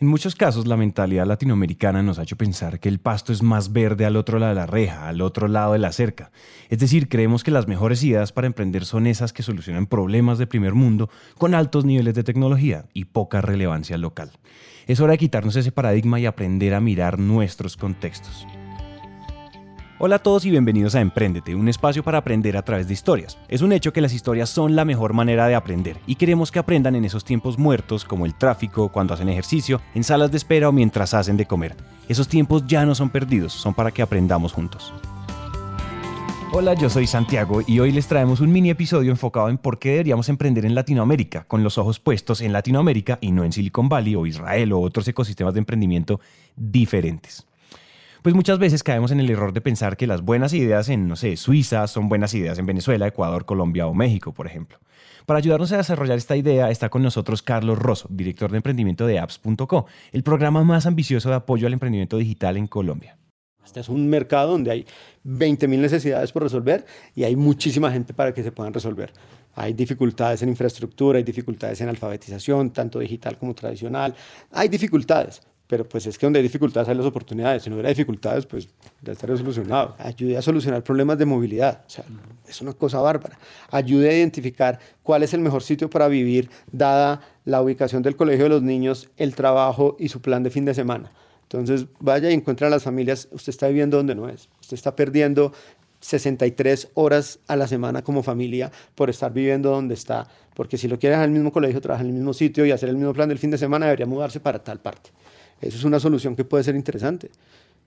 En muchos casos, la mentalidad latinoamericana nos ha hecho pensar que el pasto es más verde al otro lado de la reja, al otro lado de la cerca. Es decir, creemos que las mejores ideas para emprender son esas que solucionan problemas de primer mundo con altos niveles de tecnología y poca relevancia local. Es hora de quitarnos ese paradigma y aprender a mirar nuestros contextos. Hola a todos y bienvenidos a Emprendete, un espacio para aprender a través de historias. Es un hecho que las historias son la mejor manera de aprender y queremos que aprendan en esos tiempos muertos como el tráfico, cuando hacen ejercicio, en salas de espera o mientras hacen de comer. Esos tiempos ya no son perdidos, son para que aprendamos juntos. Hola, yo soy Santiago y hoy les traemos un mini episodio enfocado en por qué deberíamos emprender en Latinoamérica, con los ojos puestos en Latinoamérica y no en Silicon Valley o Israel o otros ecosistemas de emprendimiento diferentes pues muchas veces caemos en el error de pensar que las buenas ideas en, no sé, Suiza son buenas ideas en Venezuela, Ecuador, Colombia o México, por ejemplo. Para ayudarnos a desarrollar esta idea está con nosotros Carlos Rosso, director de emprendimiento de apps.co, el programa más ambicioso de apoyo al emprendimiento digital en Colombia. Este es un mercado donde hay 20.000 necesidades por resolver y hay muchísima gente para que se puedan resolver. Hay dificultades en infraestructura, hay dificultades en alfabetización, tanto digital como tradicional. Hay dificultades, pero pues es que donde hay dificultades hay las oportunidades. Si no hubiera dificultades, pues ya estaría solucionado. Ayude a solucionar problemas de movilidad, o sea, es una cosa bárbara. Ayude a identificar cuál es el mejor sitio para vivir, dada la ubicación del colegio de los niños, el trabajo y su plan de fin de semana. Entonces, vaya y encuentre a las familias, usted está viviendo donde no es, usted está perdiendo 63 horas a la semana como familia por estar viviendo donde está, porque si lo quiere dejar en el mismo colegio, trabajar en el mismo sitio y hacer el mismo plan del fin de semana, debería mudarse para tal parte. Eso es una solución que puede ser interesante.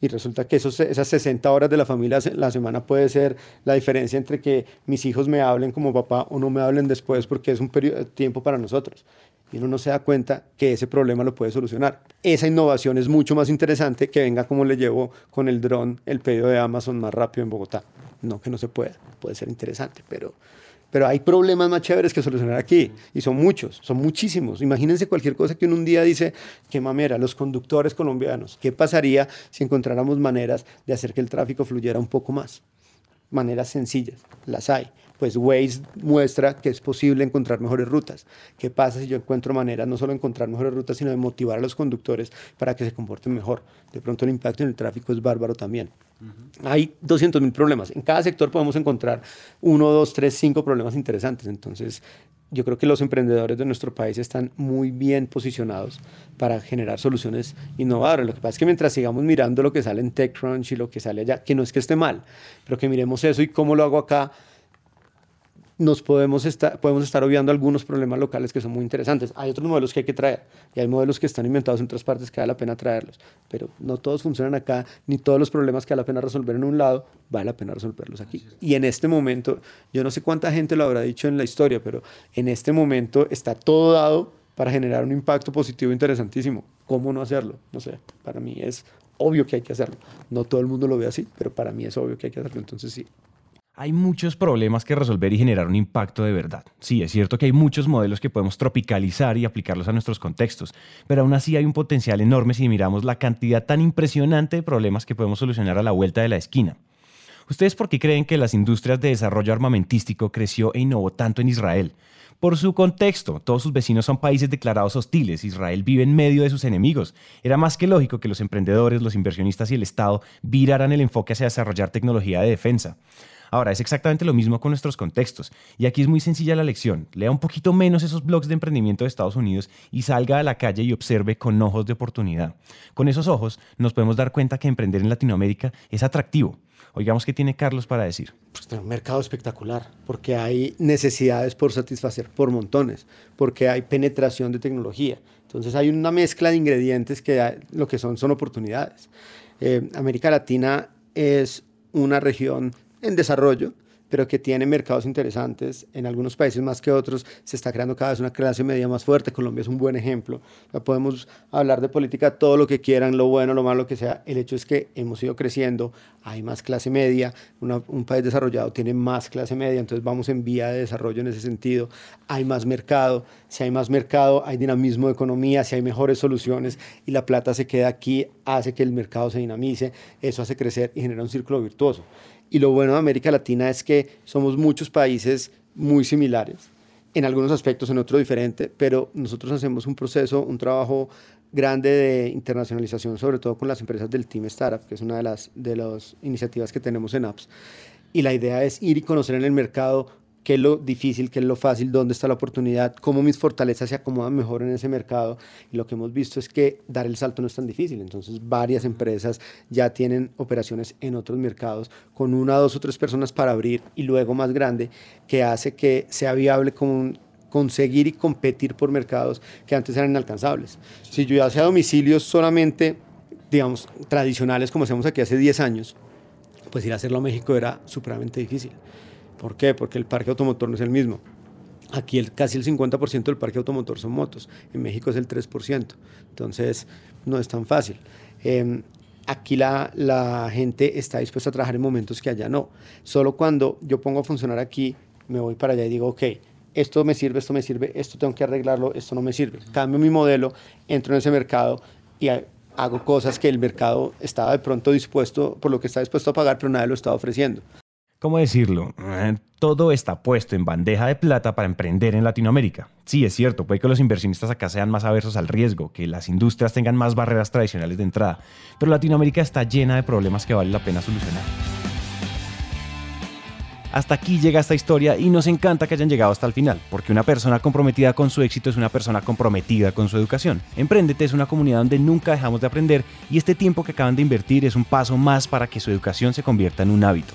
Y resulta que esos, esas 60 horas de la familia la semana puede ser la diferencia entre que mis hijos me hablen como papá o no me hablen después porque es un periodo, tiempo para nosotros. Y uno no se da cuenta que ese problema lo puede solucionar. Esa innovación es mucho más interesante que venga como le llevo con el dron el pedido de Amazon más rápido en Bogotá. No que no se pueda, puede ser interesante, pero pero hay problemas más chéveres que solucionar aquí y son muchos, son muchísimos. Imagínense cualquier cosa que uno un día dice, qué mamera, los conductores colombianos, ¿qué pasaría si encontráramos maneras de hacer que el tráfico fluyera un poco más? Maneras sencillas, las hay pues Waze muestra que es posible encontrar mejores rutas. ¿Qué pasa si yo encuentro maneras no solo de encontrar mejores rutas, sino de motivar a los conductores para que se comporten mejor? De pronto el impacto en el tráfico es bárbaro también. Hay 200 mil problemas. En cada sector podemos encontrar uno, dos, tres, cinco problemas interesantes. Entonces, yo creo que los emprendedores de nuestro país están muy bien posicionados para generar soluciones innovadoras. Lo que pasa es que mientras sigamos mirando lo que sale en TechCrunch y lo que sale allá, que no es que esté mal, pero que miremos eso y cómo lo hago acá, nos podemos estar, podemos estar obviando algunos problemas locales que son muy interesantes. Hay otros modelos que hay que traer y hay modelos que están inventados en otras partes que vale la pena traerlos, pero no todos funcionan acá, ni todos los problemas que vale la pena resolver en un lado, vale la pena resolverlos aquí. Y en este momento, yo no sé cuánta gente lo habrá dicho en la historia, pero en este momento está todo dado para generar un impacto positivo interesantísimo. ¿Cómo no hacerlo? No sé, para mí es obvio que hay que hacerlo. No todo el mundo lo ve así, pero para mí es obvio que hay que hacerlo, entonces sí. Hay muchos problemas que resolver y generar un impacto de verdad. Sí, es cierto que hay muchos modelos que podemos tropicalizar y aplicarlos a nuestros contextos, pero aún así hay un potencial enorme si miramos la cantidad tan impresionante de problemas que podemos solucionar a la vuelta de la esquina. ¿Ustedes por qué creen que las industrias de desarrollo armamentístico creció e innovó tanto en Israel? Por su contexto, todos sus vecinos son países declarados hostiles, Israel vive en medio de sus enemigos. Era más que lógico que los emprendedores, los inversionistas y el Estado viraran el enfoque hacia desarrollar tecnología de defensa. Ahora, es exactamente lo mismo con nuestros contextos. Y aquí es muy sencilla la lección. Lea un poquito menos esos blogs de emprendimiento de Estados Unidos y salga a la calle y observe con ojos de oportunidad. Con esos ojos nos podemos dar cuenta que emprender en Latinoamérica es atractivo. Oigamos qué tiene Carlos para decir. Pues un mercado espectacular, porque hay necesidades por satisfacer por montones, porque hay penetración de tecnología. Entonces hay una mezcla de ingredientes que lo que son son oportunidades. Eh, América Latina es una región en desarrollo, pero que tiene mercados interesantes. En algunos países más que otros se está creando cada vez una clase media más fuerte. Colombia es un buen ejemplo. podemos hablar de política todo lo que quieran, lo bueno, lo malo que sea. El hecho es que hemos ido creciendo, hay más clase media, un país desarrollado tiene más clase media, entonces vamos en vía de desarrollo en ese sentido. Hay más mercado, si hay más mercado, hay dinamismo de economía, si hay mejores soluciones y la plata se queda aquí, hace que el mercado se dinamice, eso hace crecer y genera un círculo virtuoso. Y lo bueno de América Latina es que somos muchos países muy similares, en algunos aspectos, en otros diferente, pero nosotros hacemos un proceso, un trabajo grande de internacionalización, sobre todo con las empresas del Team Startup, que es una de las, de las iniciativas que tenemos en Apps. Y la idea es ir y conocer en el mercado qué es lo difícil, qué es lo fácil, dónde está la oportunidad, cómo mis fortalezas se acomodan mejor en ese mercado. Y lo que hemos visto es que dar el salto no es tan difícil. Entonces, varias empresas ya tienen operaciones en otros mercados con una, dos o tres personas para abrir y luego más grande, que hace que sea viable con, conseguir y competir por mercados que antes eran inalcanzables. Si yo hacía domicilios solamente, digamos, tradicionales como hacemos aquí hace 10 años, pues ir a hacerlo a México era supremamente difícil. ¿Por qué? Porque el parque automotor no es el mismo. Aquí el, casi el 50% del parque automotor son motos, en México es el 3%, entonces no es tan fácil. Em, aquí la, la, gente está dispuesta a trabajar en momentos que allá no. Solo cuando yo pongo a funcionar aquí, me voy para allá y digo, ok, esto me sirve, esto me sirve, esto tengo que arreglarlo, esto no me sirve. Cambio mi modelo, entro en ese mercado y hago cosas que el mercado estaba de pronto dispuesto, por lo que está dispuesto a pagar, pero nadie lo está ofreciendo. ¿Cómo decirlo? Eh, todo está puesto en bandeja de plata para emprender en Latinoamérica. Sí, es cierto, puede que los inversionistas acá sean más aversos al riesgo, que las industrias tengan más barreras tradicionales de entrada, pero Latinoamérica está llena de problemas que vale la pena solucionar. Hasta aquí llega esta historia y nos encanta que hayan llegado hasta el final, porque una persona comprometida con su éxito es una persona comprometida con su educación. Emprendete es una comunidad donde nunca dejamos de aprender y este tiempo que acaban de invertir es un paso más para que su educación se convierta en un hábito.